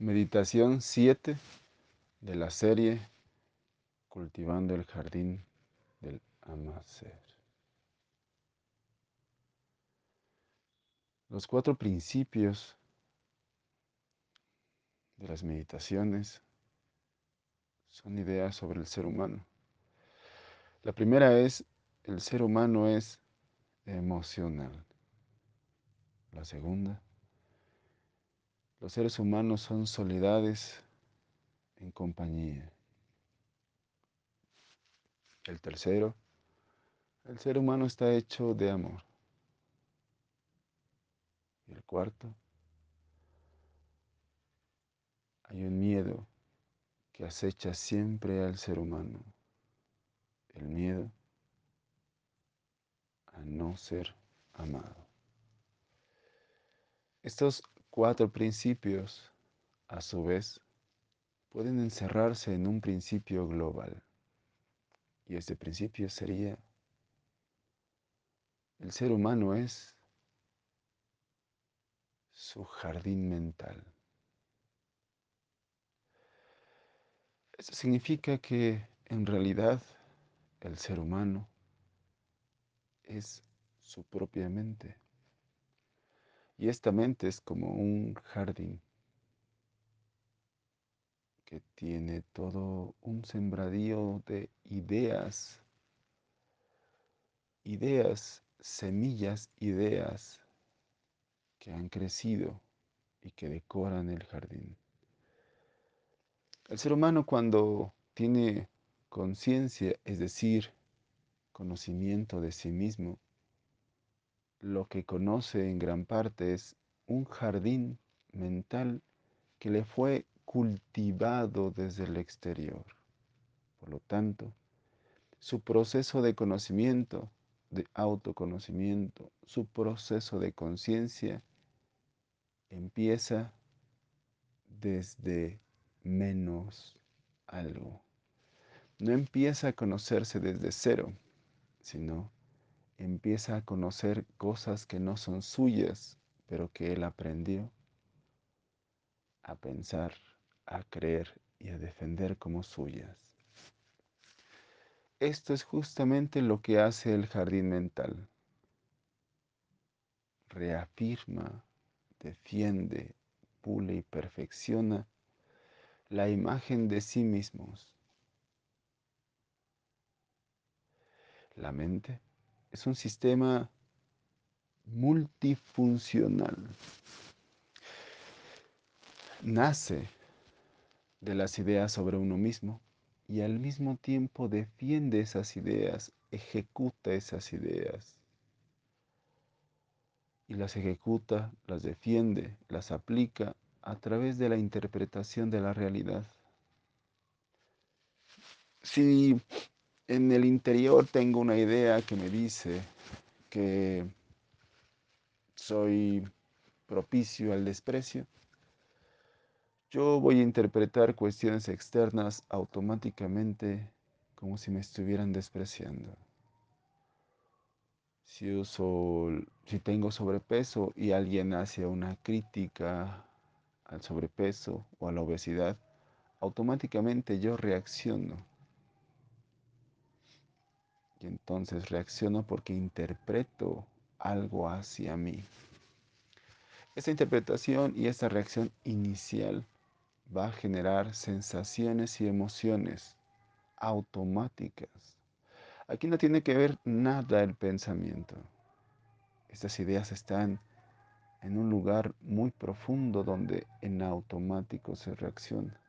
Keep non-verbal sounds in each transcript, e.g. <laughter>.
Meditación 7 de la serie Cultivando el Jardín del Amacer. Los cuatro principios de las meditaciones son ideas sobre el ser humano. La primera es, el ser humano es emocional. La segunda, los seres humanos son soledades en compañía. El tercero, el ser humano está hecho de amor. Y el cuarto, hay un miedo que acecha siempre al ser humano. El miedo a no ser amado. Estos cuatro principios, a su vez, pueden encerrarse en un principio global. Y este principio sería, el ser humano es su jardín mental. Eso significa que en realidad el ser humano es su propia mente. Y esta mente es como un jardín que tiene todo un sembradío de ideas, ideas, semillas, ideas que han crecido y que decoran el jardín. El ser humano cuando tiene conciencia, es decir, conocimiento de sí mismo, lo que conoce en gran parte es un jardín mental que le fue cultivado desde el exterior. Por lo tanto, su proceso de conocimiento, de autoconocimiento, su proceso de conciencia empieza desde menos algo. No empieza a conocerse desde cero, sino empieza a conocer cosas que no son suyas, pero que él aprendió a pensar, a creer y a defender como suyas. Esto es justamente lo que hace el jardín mental. Reafirma, defiende, pule y perfecciona la imagen de sí mismos. La mente es un sistema multifuncional. Nace de las ideas sobre uno mismo y al mismo tiempo defiende esas ideas, ejecuta esas ideas. Y las ejecuta, las defiende, las aplica a través de la interpretación de la realidad. Si en el interior tengo una idea que me dice que soy propicio al desprecio, yo voy a interpretar cuestiones externas automáticamente como si me estuvieran despreciando. Si, uso, si tengo sobrepeso y alguien hace una crítica al sobrepeso o a la obesidad, automáticamente yo reacciono y entonces reacciono porque interpreto algo hacia mí. Esta interpretación y esta reacción inicial va a generar sensaciones y emociones automáticas. Aquí no tiene que ver nada el pensamiento. Estas ideas están en un lugar muy profundo donde en automático se reacciona.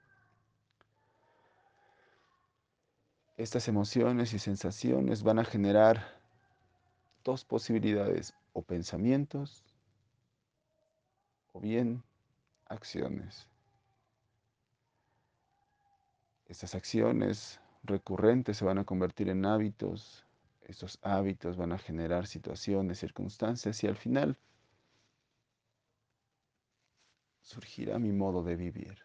Estas emociones y sensaciones van a generar dos posibilidades, o pensamientos o bien acciones. Estas acciones recurrentes se van a convertir en hábitos, estos hábitos van a generar situaciones, circunstancias y al final surgirá mi modo de vivir.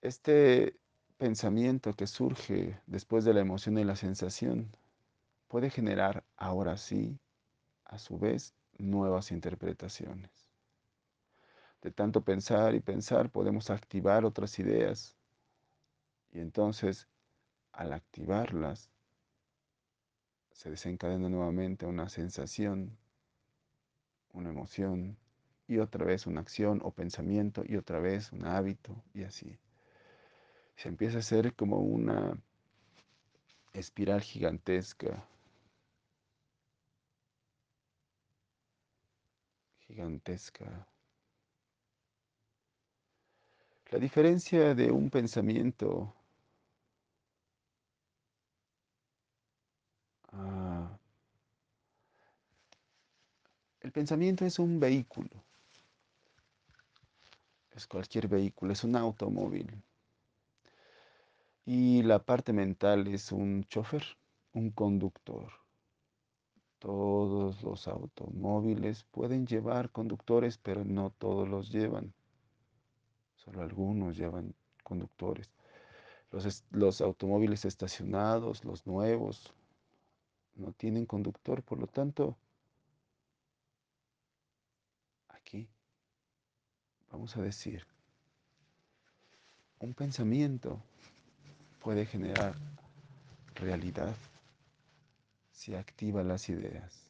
Este pensamiento que surge después de la emoción y la sensación puede generar ahora sí, a su vez, nuevas interpretaciones. De tanto pensar y pensar podemos activar otras ideas y entonces al activarlas se desencadena nuevamente una sensación, una emoción y otra vez una acción o pensamiento y otra vez un hábito y así. Se empieza a hacer como una espiral gigantesca, gigantesca. La diferencia de un pensamiento Ah, el pensamiento es un vehículo, es cualquier vehículo, es un automóvil. Y la parte mental es un chofer, un conductor. Todos los automóviles pueden llevar conductores, pero no todos los llevan. Solo algunos llevan conductores. Los, los automóviles estacionados, los nuevos, no tienen conductor, por lo tanto, aquí vamos a decir, un pensamiento puede generar realidad si activa las ideas.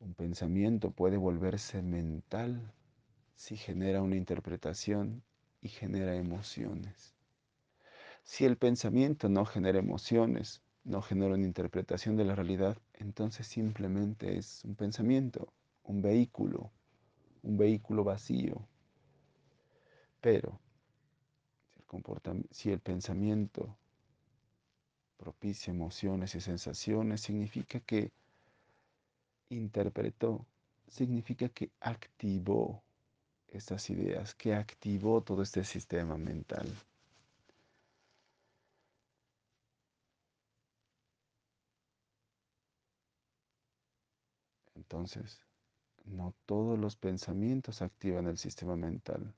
Un pensamiento puede volverse mental si genera una interpretación y genera emociones. Si el pensamiento no genera emociones, no genera una interpretación de la realidad, entonces simplemente es un pensamiento, un vehículo, un vehículo vacío. Pero si el, pensamiento propicia emociones y sensaciones, significa que interpretó, significa que activó estas ideas, que activó todo este sistema mental. Entonces, no todos los pensamientos activan el sistema mental.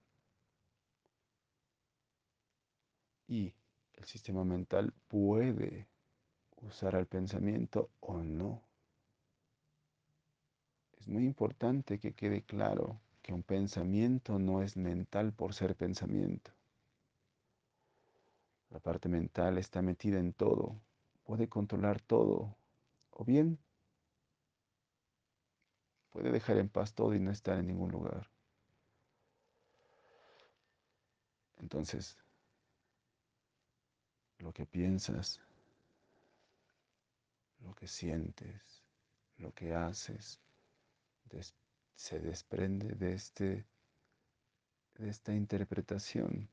Y el sistema mental puede usar al pensamiento o no. Es muy importante que quede claro que un pensamiento no es mental por ser pensamiento. La parte mental está metida en todo, puede controlar todo, o bien puede dejar en paz todo y no estar en ningún lugar. Entonces, lo que piensas, lo que sientes, lo que haces, se desprende de, este, de esta interpretación.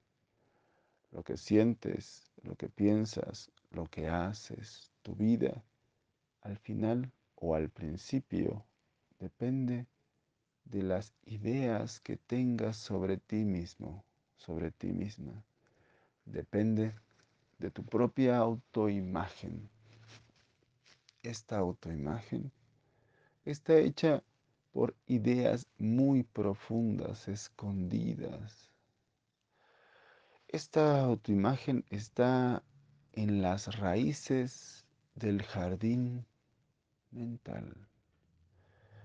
Lo que sientes, lo que piensas, lo que haces, tu vida, al final o al principio, depende de las ideas que tengas sobre ti mismo, sobre ti misma. Depende de tu propia autoimagen. Esta autoimagen está hecha por ideas muy profundas, escondidas. Esta autoimagen está en las raíces del jardín mental.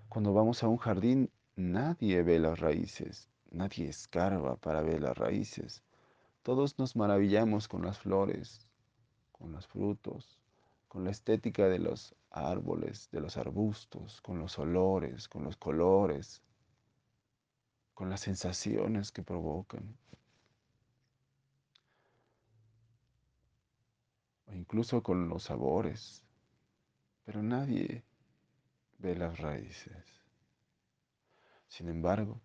Cuando vamos a un jardín, nadie ve las raíces, nadie escarba para ver las raíces. Todos nos maravillamos con las flores, con los frutos, con la estética de los árboles, de los arbustos, con los olores, con los colores, con las sensaciones que provocan. O incluso con los sabores. Pero nadie ve las raíces. Sin embargo,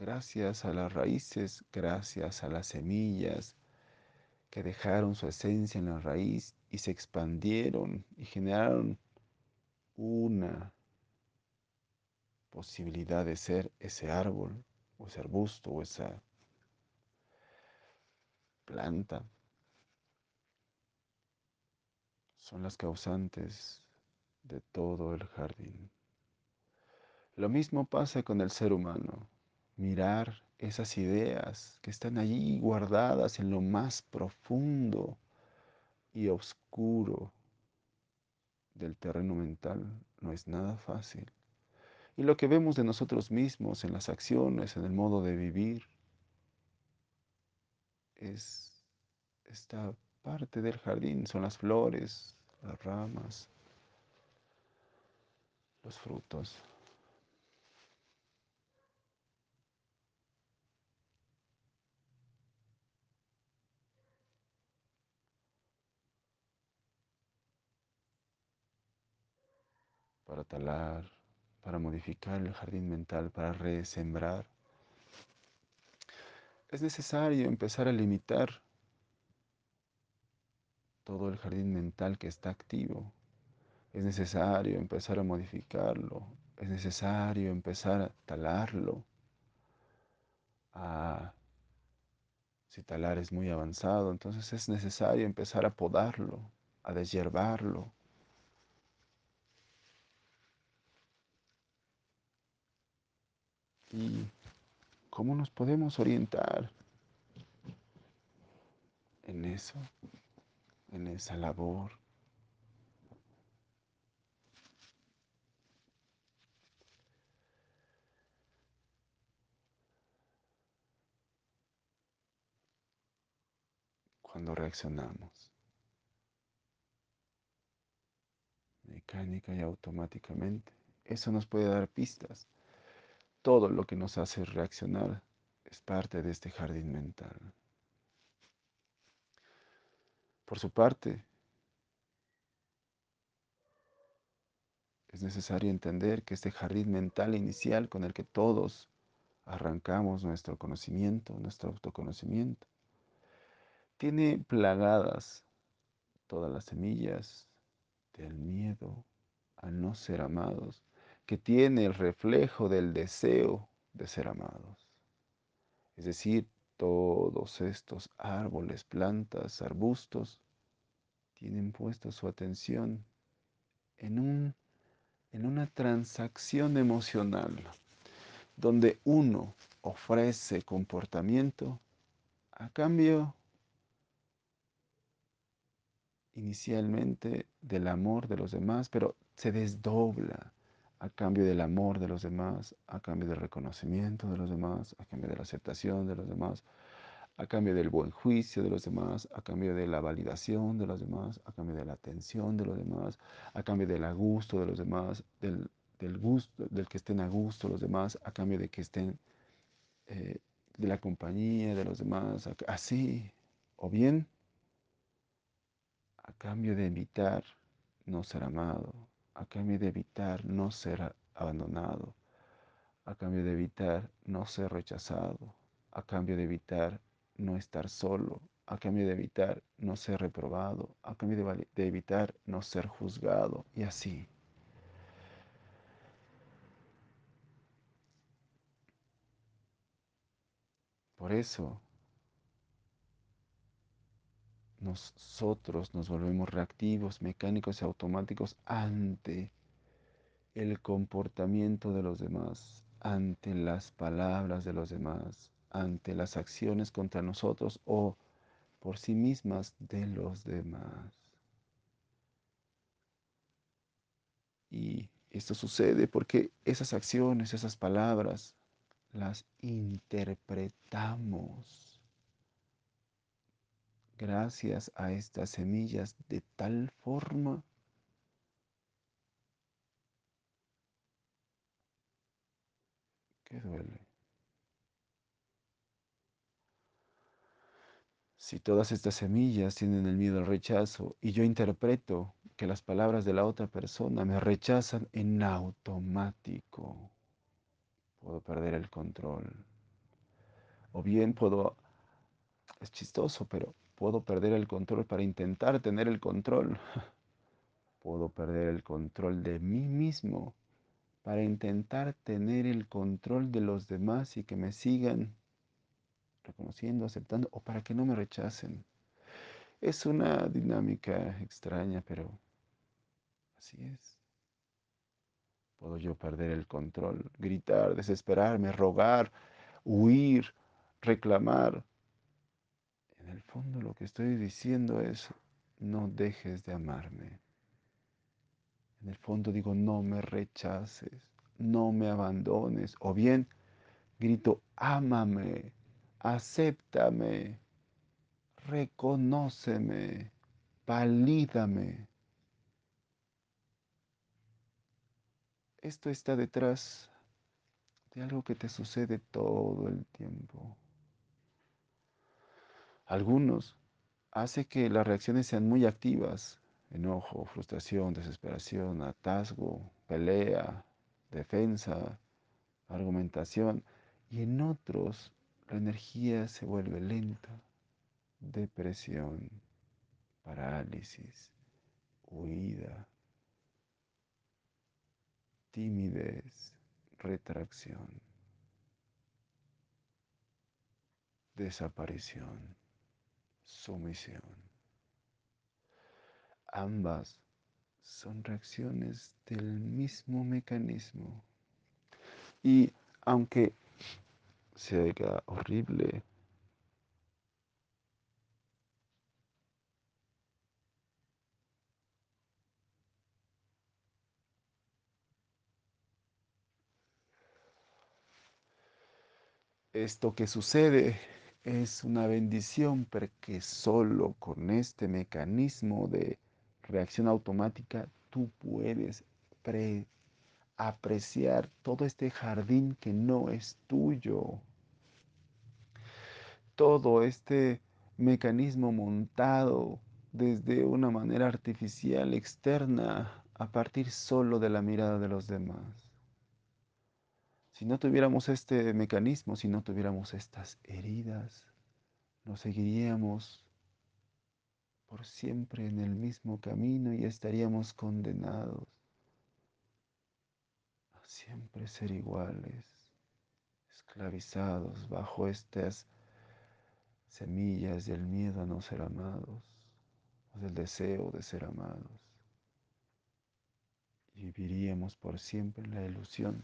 gracias a las raíces, gracias a las semillas que dejaron su esencia en la raíz y se expandieron y generaron una posibilidad de ser ese árbol o ese arbusto o esa planta. Son las causantes de todo el jardín. Lo mismo pasa con el ser humano. Mirar esas ideas que están allí guardadas en lo más profundo y oscuro del terreno mental no es nada fácil. Y lo que vemos de nosotros mismos en las acciones, en el modo de vivir, es esta parte del jardín, son las flores, las ramas, los frutos. Para talar, para modificar el jardín mental, para resembrar, es necesario empezar a limitar todo el jardín mental que está activo. Es necesario empezar a modificarlo. Es necesario empezar a talarlo. Si talar es muy avanzado, entonces es necesario empezar a podarlo, a deshiervarlo. ¿Y cómo nos podemos orientar en eso, en esa labor? cuando reaccionamos. Mecánica y automáticamente. Eso nos puede dar pistas. Todo lo que nos hace reaccionar es parte de este jardín mental. Por su parte, es necesario entender que este jardín mental inicial con el que todos arrancamos nuestro conocimiento, nuestro autoconocimiento, tiene plagadas todas las semillas del miedo a no ser amados, que tiene el reflejo del deseo de ser amados. Es decir, todos estos árboles, plantas, arbustos, tienen puesta su atención en, un, en una transacción emocional, donde uno ofrece comportamiento a cambio inicialmente del amor de los demás, pero se desdobla a cambio del amor de los demás, a cambio del reconocimiento de los demás, a cambio de la aceptación de los demás, a cambio del buen juicio de los demás, a cambio de la validación de los demás, a cambio de la atención de los demás, a cambio del gusto de los demás, del, gusto, del que estén a gusto los demás, a cambio de que estén eh, de la compañía de los demás, así, o bien a cambio de evitar no ser amado, a cambio de evitar no ser abandonado, a cambio de evitar no ser rechazado, a cambio de evitar no estar solo, a cambio de evitar no ser reprobado, a cambio de, evitar no ser juzgado, y así. Por eso nosotros nos volvemos reactivos, mecánicos y automáticos ante el comportamiento de los demás, ante las palabras de los demás, ante las acciones contra nosotros o por sí mismas de los demás. Y esto sucede porque esas acciones, esas palabras, las interpretamos gracias a estas semillas de tal forma que duele. Si todas estas semillas tienen el miedo al rechazo y yo interpreto que las palabras de la otra persona me rechazan en automático, puedo perder el control. O bien puedo, es chistoso, pero Puedo perder el control para intentar tener el control. <laughs> Puedo perder el control de mí mismo para intentar tener el control de los demás y que me sigan reconociendo, aceptando o para que no me rechacen. Es una dinámica extraña, pero así es. Puedo yo perder el control, gritar, desesperarme, rogar, huir, reclamar, en el fondo lo que estoy diciendo es, no dejes de amarme. En el fondo digo, no me rechaces, no me abandones. O bien grito, ámame, acéptame, reconóceme, valídame. Esto está detrás de algo que te sucede todo el tiempo. Algunos hace que las reacciones sean muy activas, enojo, frustración, desesperación, atasgo, pelea, defensa, argumentación, y en otros la energía se vuelve lenta, depresión, parálisis, huida, timidez, retracción, desaparición, sumisión. Ambas son reacciones del mismo mecanismo. Y aunque se haga horrible, esto que sucede es una bendición porque solo con este mecanismo de reacción automática tú puedes apreciar todo este jardín que no es tuyo. Todo este mecanismo montado desde una manera artificial externa a partir solo de la mirada de los demás. Si no tuviéramos este mecanismo, si no tuviéramos estas heridas, nos seguiríamos por siempre en el mismo camino y estaríamos condenados a siempre ser iguales, esclavizados bajo estas semillas del miedo a no ser amados o del deseo de ser amados. Viviríamos por siempre en la ilusión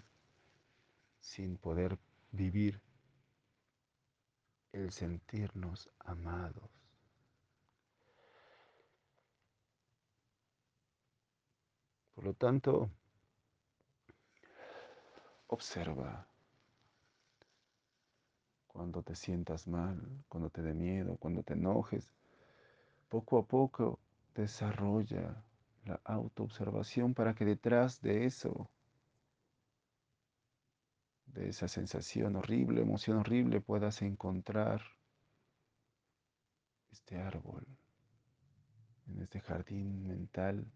sin poder vivir el sentirnos amados. Por lo tanto, observa cuando te sientas mal, cuando te dé miedo, cuando te enojes. Poco a poco desarrolla la autoobservación para que detrás de eso, de esa sensación horrible, emoción horrible, puedas encontrar este árbol, en este jardín mental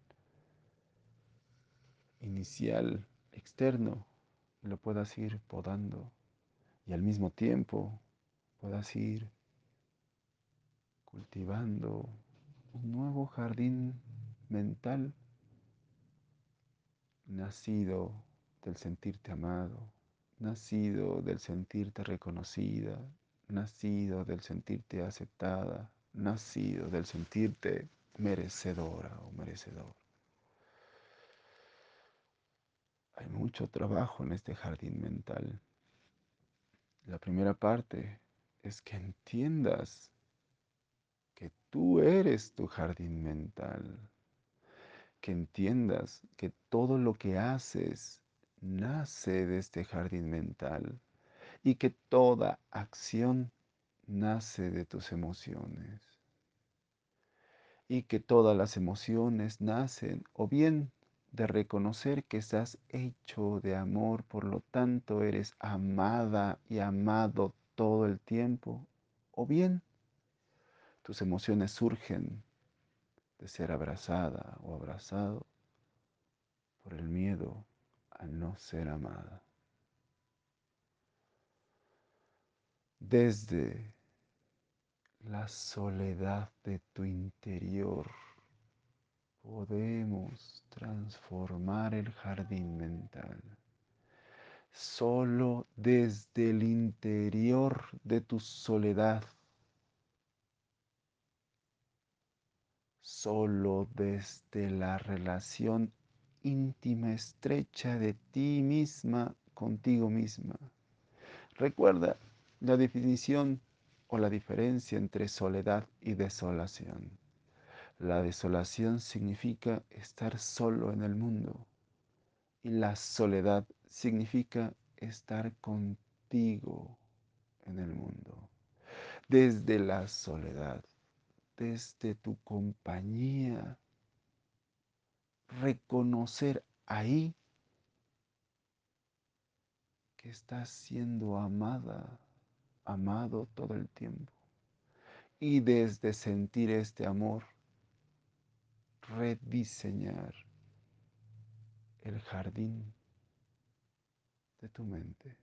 inicial, externo, y lo puedas ir podando y al mismo tiempo puedas ir cultivando un nuevo jardín mental nacido del sentirte amado, nacido del sentirte reconocida, nacido del sentirte aceptada, nacido del sentirte merecedora o merecedor. Hay mucho trabajo en este jardín mental. La primera parte es que entiendas que tú eres tu jardín mental. Que entiendas que todo lo que haces nace de este jardín mental y que toda acción nace de tus emociones. Y que todas las emociones nacen o bien de reconocer que estás hecho de amor, por lo tanto eres amada y amado todo el tiempo, o bien tus emociones surgen de ser abrazada o abrazado por el miedo a no ser amada. Desde la soledad de tu interior, podemos transformar el jardín mental. Solo desde el interior de tu soledad, solo desde la relación íntima, estrecha de ti misma contigo misma. Recuerda la definición o la diferencia entre soledad y desolación. La desolación significa estar solo en el mundo y la soledad significa estar contigo en el mundo, desde la soledad, desde tu compañía, reconocer ahí que estás siendo amada, amado todo el tiempo. Y desde sentir este amor, rediseñar el jardín de tu mente.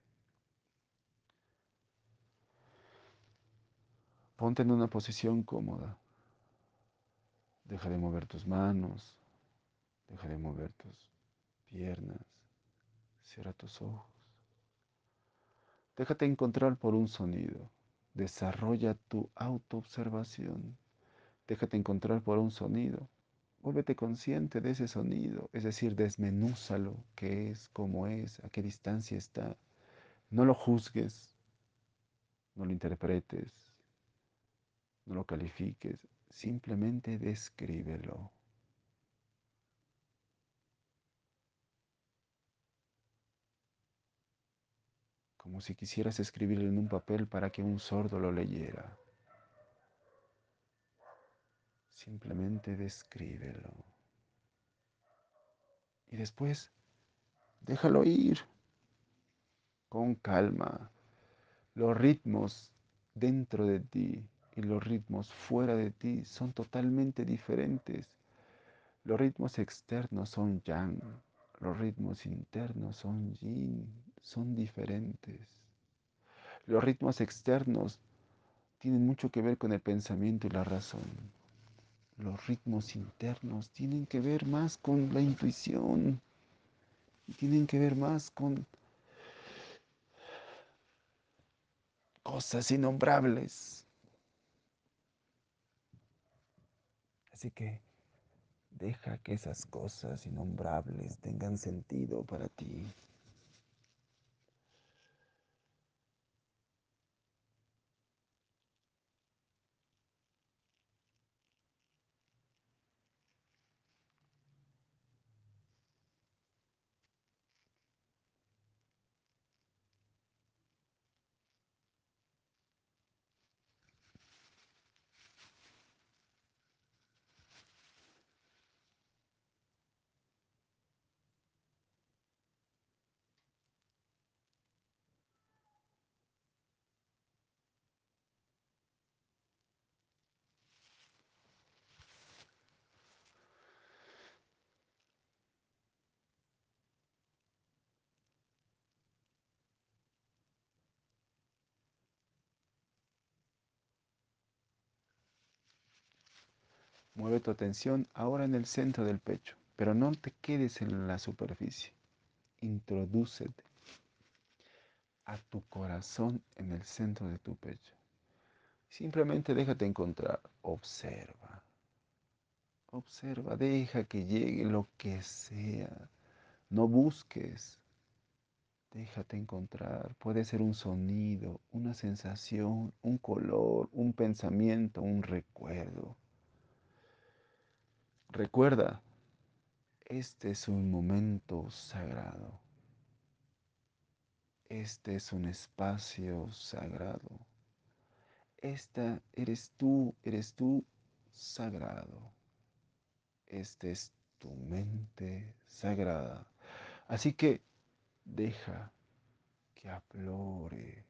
Ponte en una posición cómoda. Deja de mover tus manos, deja de mover tus piernas, cierra tus ojos. Déjate encontrar por un sonido. Desarrolla tu autoobservación. Déjate encontrar por un sonido. Vuélvete consciente de ese sonido, es decir, desmenúzalo, qué es, cómo es, a qué distancia está. No lo juzgues, no lo interpretes, no lo califiques, simplemente descríbelo. Como si quisieras escribirlo en un papel para que un sordo lo leyera. Simplemente descríbelo. Y después, déjalo ir con calma. Los ritmos dentro de ti y los ritmos fuera de ti son totalmente diferentes. Los ritmos externos son yang, los ritmos internos son yin, son diferentes. Los ritmos externos tienen mucho que ver con el pensamiento y la razón los ritmos internos tienen que ver más con la intuición, tienen que ver más con cosas innombrables. Así que deja que esas cosas innombrables tengan sentido para ti. Mueve tu atención ahora en el centro del pecho, pero no te quedes en la superficie. Introdúcete a tu corazón en el centro de tu pecho. Simplemente déjate encontrar, observa. Observa, deja que llegue lo que sea. No busques. Déjate encontrar. Puede ser un sonido, una sensación, un color, un pensamiento, un recuerdo. Recuerda, este es un momento sagrado. Este es un espacio sagrado. Esta eres tú, eres tú sagrado. Este es tu mente sagrada. Así que deja que aflore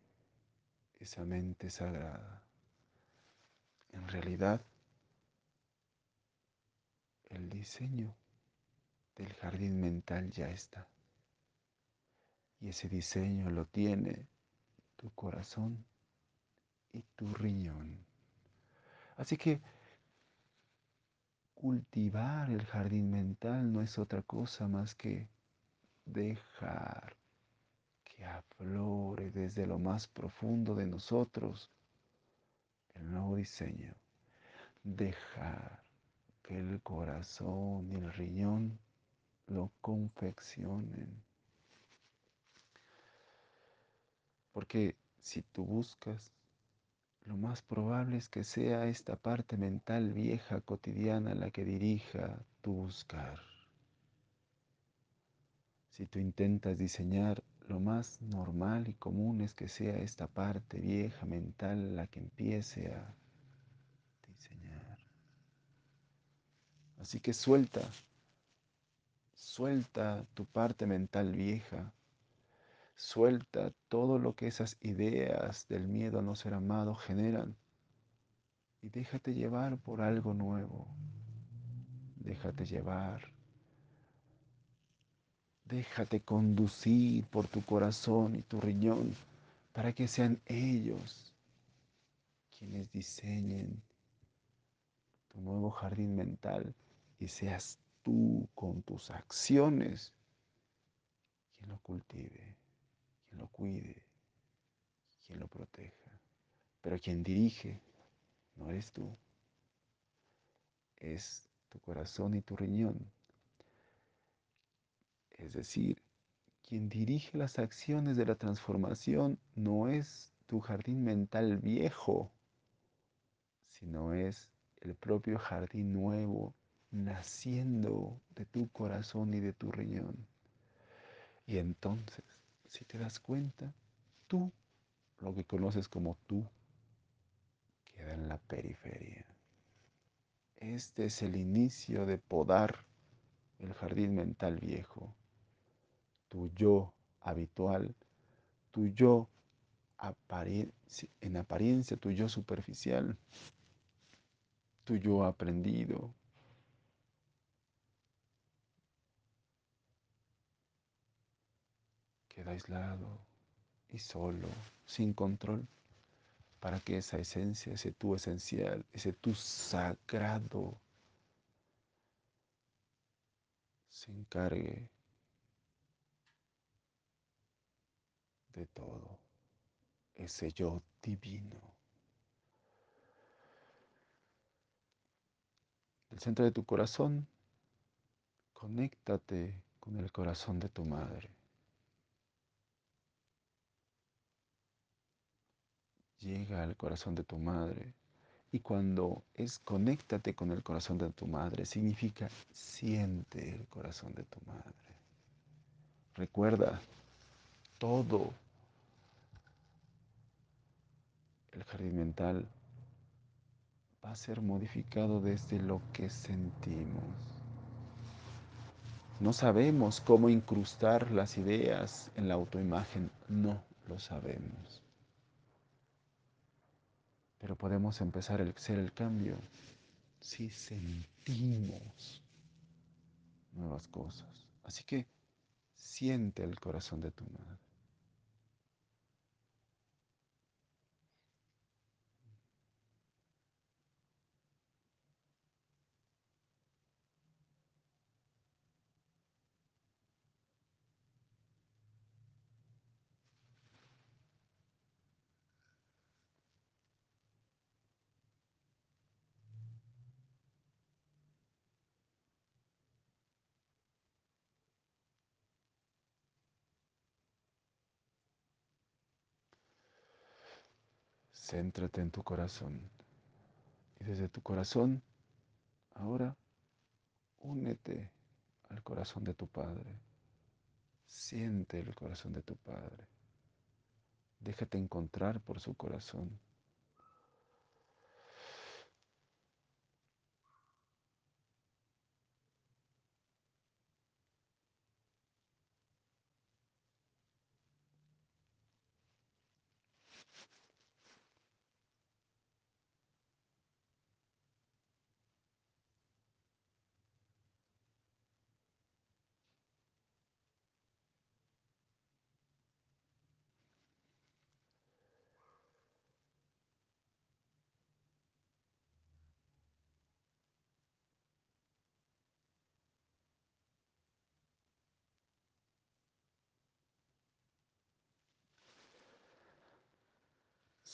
esa mente sagrada. En realidad, el diseño del jardín mental ya está. Y ese diseño lo tiene tu corazón y tu riñón. Así que cultivar el jardín mental no es otra cosa más que dejar que aflore desde lo más profundo de nosotros el nuevo diseño. Dejar que el corazón y el riñón lo confeccionen. Porque si tú buscas, lo más probable es que sea esta parte mental vieja, cotidiana, la que dirija tu buscar. Si tú intentas diseñar, lo más normal y común es que sea esta parte vieja mental la que empiece a diseñar. Así que suelta, suelta tu parte mental vieja, suelta todo lo que esas ideas del miedo a no ser amado generan y déjate llevar por algo nuevo. Déjate llevar. Déjate conducir por tu corazón y tu riñón para que sean ellos quienes diseñen tu nuevo jardín mental y seas tú con tus acciones quien lo cultive, quien lo cuide, quien lo proteja. Pero quien dirige no eres tú, es tu corazón y tu riñón. Es decir, quien dirige las acciones de la transformación no es tu jardín mental viejo, sino es el propio jardín nuevo naciendo de tu corazón y de tu riñón. Y entonces, si te das cuenta, tú, lo que conoces como tú, queda en la periferia. Este es el inicio de podar el jardín mental viejo, tu yo habitual, tu yo en apariencia, tu yo superficial, tu yo aprendido. Queda aislado y solo, sin control, para que esa esencia, ese tú esencial, ese tú sagrado, se encargue de todo, ese yo divino. Del centro de tu corazón, conéctate con el corazón de tu madre. Llega al corazón de tu madre. Y cuando es conéctate con el corazón de tu madre, significa siente el corazón de tu madre. Recuerda, todo el jardín mental va a ser modificado desde lo que sentimos. No sabemos cómo incrustar las ideas en la autoimagen, no lo sabemos. Pero podemos empezar a ser el cambio si sentimos nuevas cosas. Así que siente el corazón de tu madre. Céntrate en tu corazón. Y desde tu corazón, ahora, únete al corazón de tu Padre. Siente el corazón de tu Padre. Déjate encontrar por su corazón.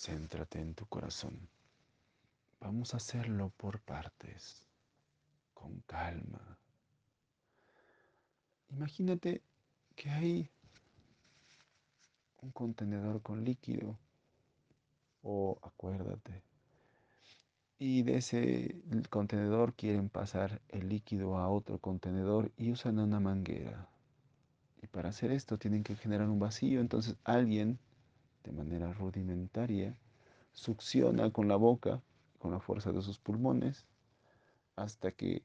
Céntrate en tu corazón. Vamos a hacerlo por partes, con calma. Imagínate que hay un contenedor con líquido, o acuérdate, y de ese contenedor quieren pasar el líquido a otro contenedor y usan una manguera. Y para hacer esto tienen que generar un vacío, entonces alguien, de manera rudimentaria, succiona con la boca, con la fuerza de sus pulmones, hasta que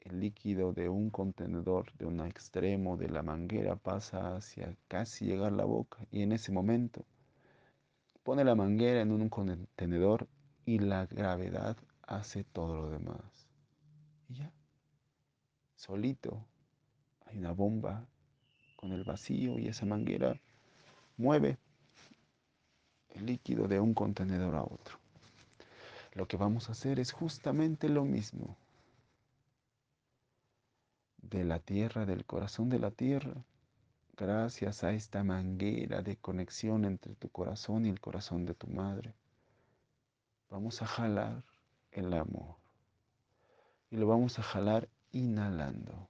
el líquido de un contenedor, de un extremo de la manguera, pasa hacia casi llegar a la boca. Y en ese momento pone la manguera en un contenedor y la gravedad hace todo lo demás. Y ya, solito, hay una bomba con el vacío y esa manguera mueve líquido de un contenedor a otro. Lo que vamos a hacer es justamente lo mismo. De la tierra, del corazón de la tierra, gracias a esta manguera de conexión entre tu corazón y el corazón de tu madre, vamos a jalar el amor. Y lo vamos a jalar inhalando.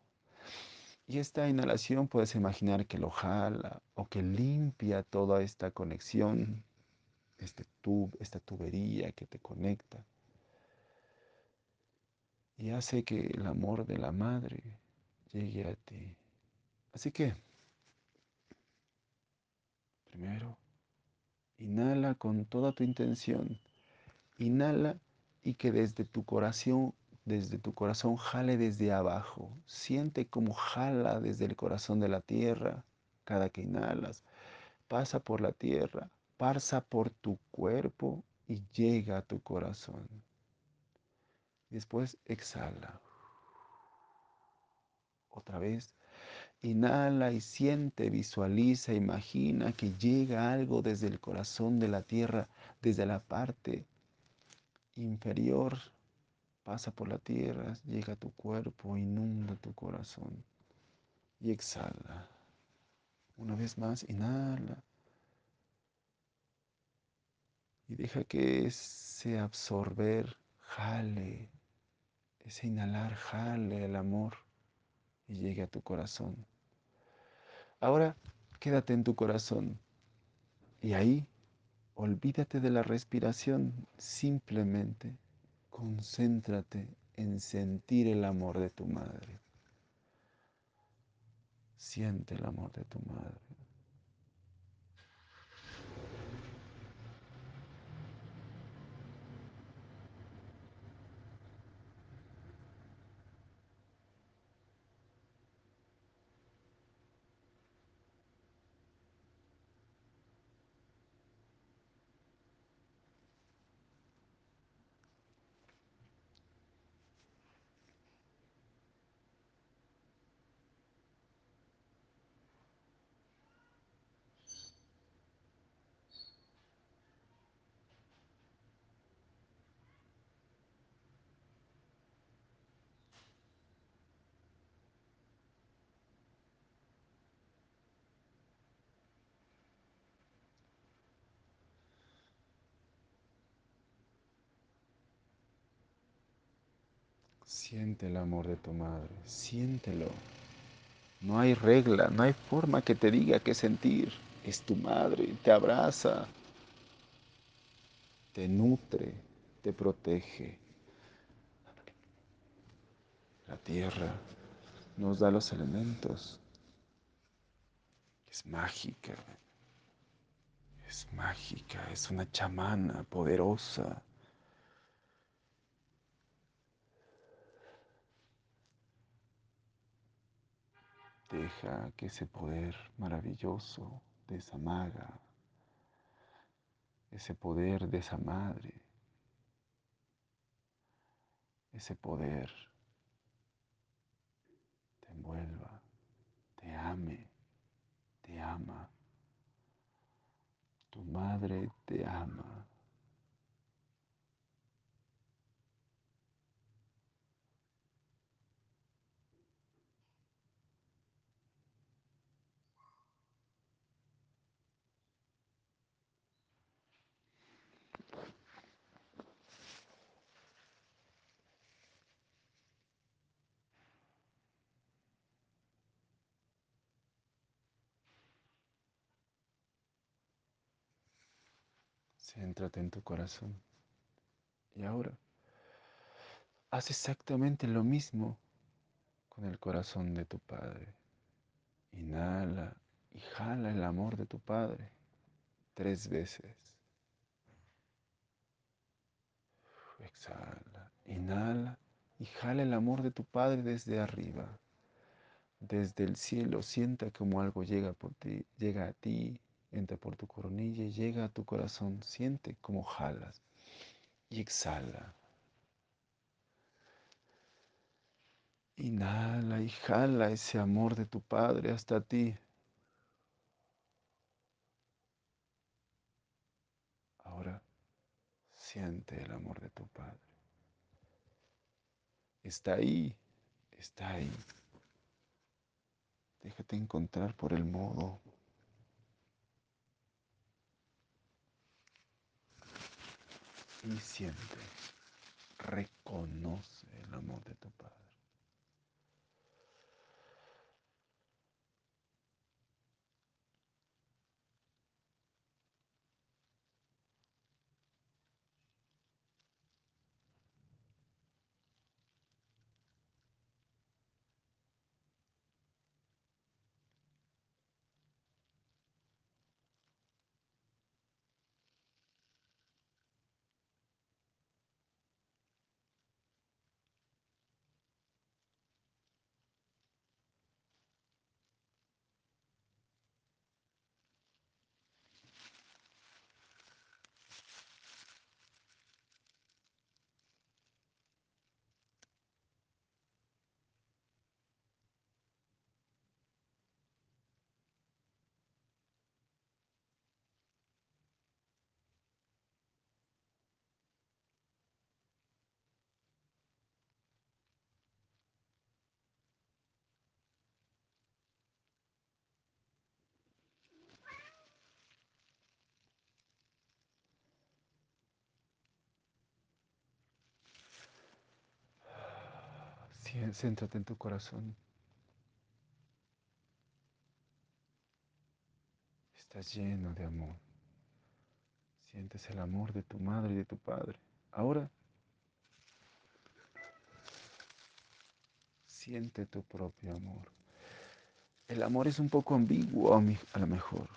Y esta inhalación puedes imaginar que lo jala o que limpia toda esta conexión, este tub, esta tubería que te conecta. Y hace que el amor de la madre llegue a ti. Así que, primero, inhala con toda tu intención. Inhala y que desde tu corazón desde tu corazón jale desde abajo. Siente como jala desde el corazón de la tierra cada que inhalas. Pasa por la tierra, pasa por tu cuerpo y llega a tu corazón. Después exhala. Otra vez, inhala y siente, visualiza, imagina que llega algo desde el corazón de la tierra, desde la parte inferior pasa por la tierra, llega a tu cuerpo, inunda tu corazón y exhala. Una vez más, inhala y deja que ese absorber jale, ese inhalar jale el amor y llegue a tu corazón. Ahora quédate en tu corazón y ahí olvídate de la respiración simplemente Concéntrate en sentir el amor de tu madre. Siente el amor de tu madre. Siente el amor de tu madre, siéntelo. No hay regla, no hay forma que te diga qué sentir. Es tu madre, te abraza, te nutre, te protege. La tierra nos da los elementos. Es mágica, es mágica, es una chamana poderosa Deja que ese poder maravilloso de esa maga, ese poder de esa madre, ese poder te envuelva, te ame, te ama. Tu madre te ama. Céntrate en tu corazón. Y ahora, haz exactamente lo mismo con el corazón de tu Padre. Inhala y jala el amor de tu Padre tres veces. Exhala, inhala y jala el amor de tu Padre desde arriba. Desde el cielo sienta como algo llega por ti, llega a ti, entra por tu coronilla y llega a tu corazón. Siente como jalas y exhala. Inhala y jala ese amor de tu Padre hasta ti. Ahora siente el amor de tu Padre. Está ahí, está ahí. Déjate encontrar por el modo. Y siente, reconoce el amor de tu Padre. Céntrate en tu corazón. Estás lleno de amor. Sientes el amor de tu madre y de tu padre. Ahora, siente tu propio amor. El amor es un poco ambiguo a lo mejor,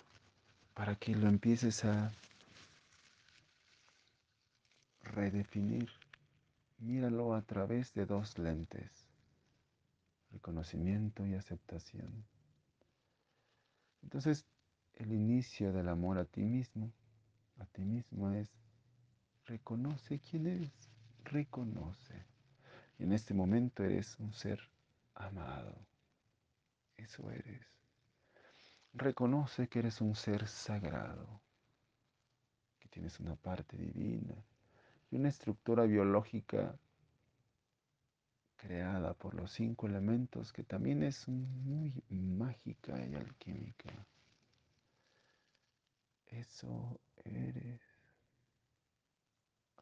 para que lo empieces a redefinir. Míralo a través de dos lentes reconocimiento y aceptación. Entonces, el inicio del amor a ti mismo, a ti mismo es, reconoce quién eres, reconoce. En este momento eres un ser amado. Eso eres. Reconoce que eres un ser sagrado, que tienes una parte divina y una estructura biológica creada por los cinco elementos, que también es muy mágica y alquímica. Eso eres,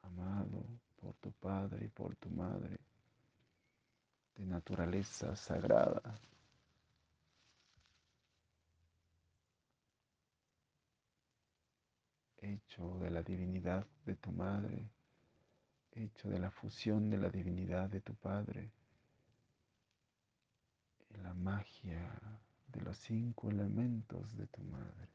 amado por tu padre y por tu madre, de naturaleza sagrada. hecho de la divinidad de tu madre, hecho de la fusión de la divinidad de tu padre y la magia de los cinco elementos de tu madre.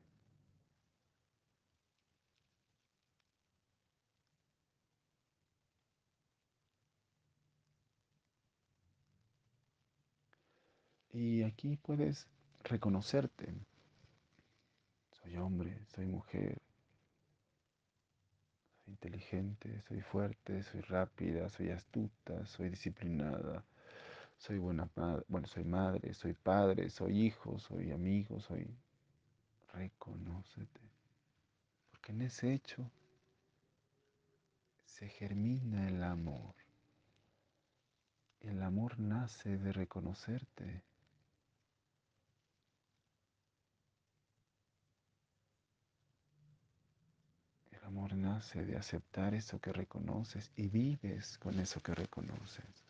Y aquí puedes reconocerte. Soy hombre, soy mujer, inteligente, soy fuerte, soy rápida, soy astuta, soy disciplinada, soy buena madre, bueno, soy madre, soy padre, soy hijo, soy amigo, soy... Reconócete. Porque en ese hecho se germina el amor. El amor nace de reconocerte. El amor nace de aceptar eso que reconoces y vives con eso que reconoces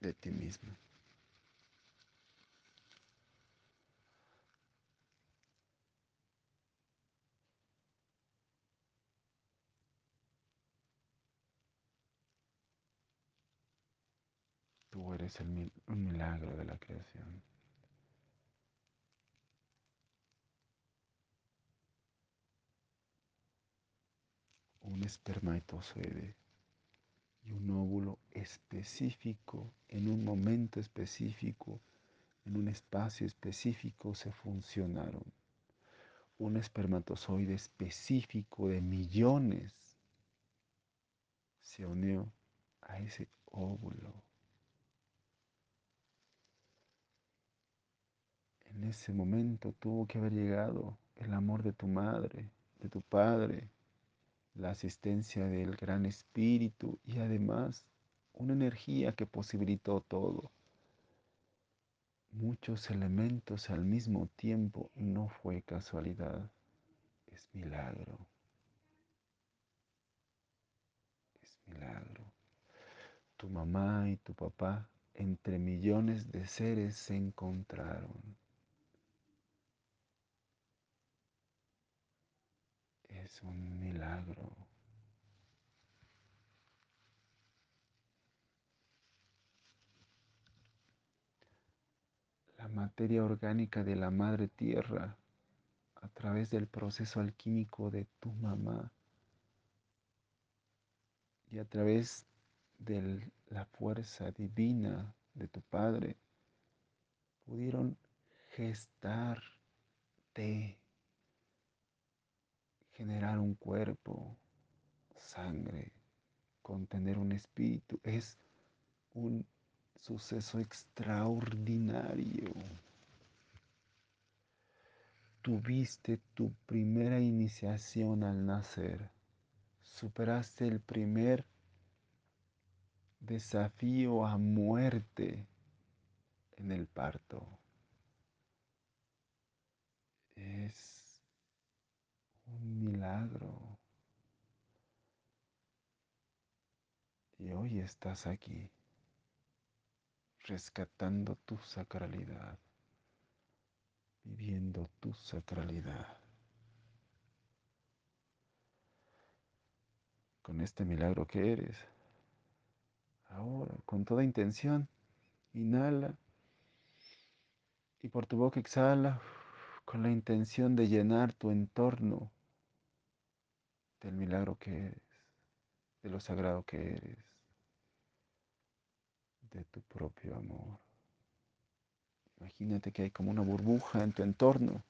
de ti mismo. Tú eres el, un milagro de la creación. Espermatozoide y un óvulo específico en un momento específico, en un espacio específico se funcionaron. Un espermatozoide específico de millones se unió a ese óvulo. En ese momento tuvo que haber llegado el amor de tu madre, de tu padre, la asistencia del gran espíritu y además una energía que posibilitó todo. Muchos elementos al mismo tiempo no fue casualidad, es milagro. Es milagro. Tu mamá y tu papá entre millones de seres se encontraron. Es un milagro. La materia orgánica de la madre tierra a través del proceso alquímico de tu mamá y a través de la fuerza divina de tu padre pudieron gestarte, generar un cuerpo, sangre, contener un espíritu. Es un suceso extraordinario. Tuviste tu primera iniciación al nacer. Superaste el primer desafío a muerte en el parto. Es un milagro. Y hoy estás aquí, rescatando tu sacralidad, viviendo tu sacralidad. Con este milagro que eres, ahora, con toda intención, inhala y por tu boca exhala con la intención de llenar tu entorno del milagro que eres, de lo sagrado que eres, de tu propio amor. Imagínate que hay como una burbuja en tu entorno,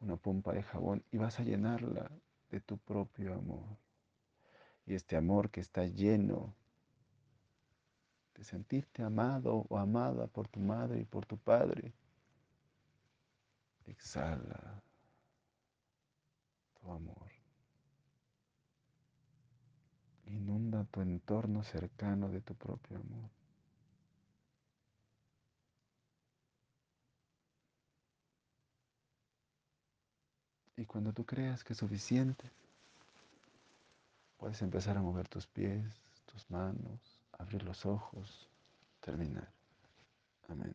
una pompa de jabón, y vas a llenarla de tu propio amor. Y este amor que está lleno de sentirte amado o amada por tu madre y por tu padre, exhala tu amor. Inunda tu entorno cercano de tu propio amor. Y cuando tú creas que es suficiente, puedes empezar a mover tus pies, tus manos, abrir los ojos, terminar. Amén.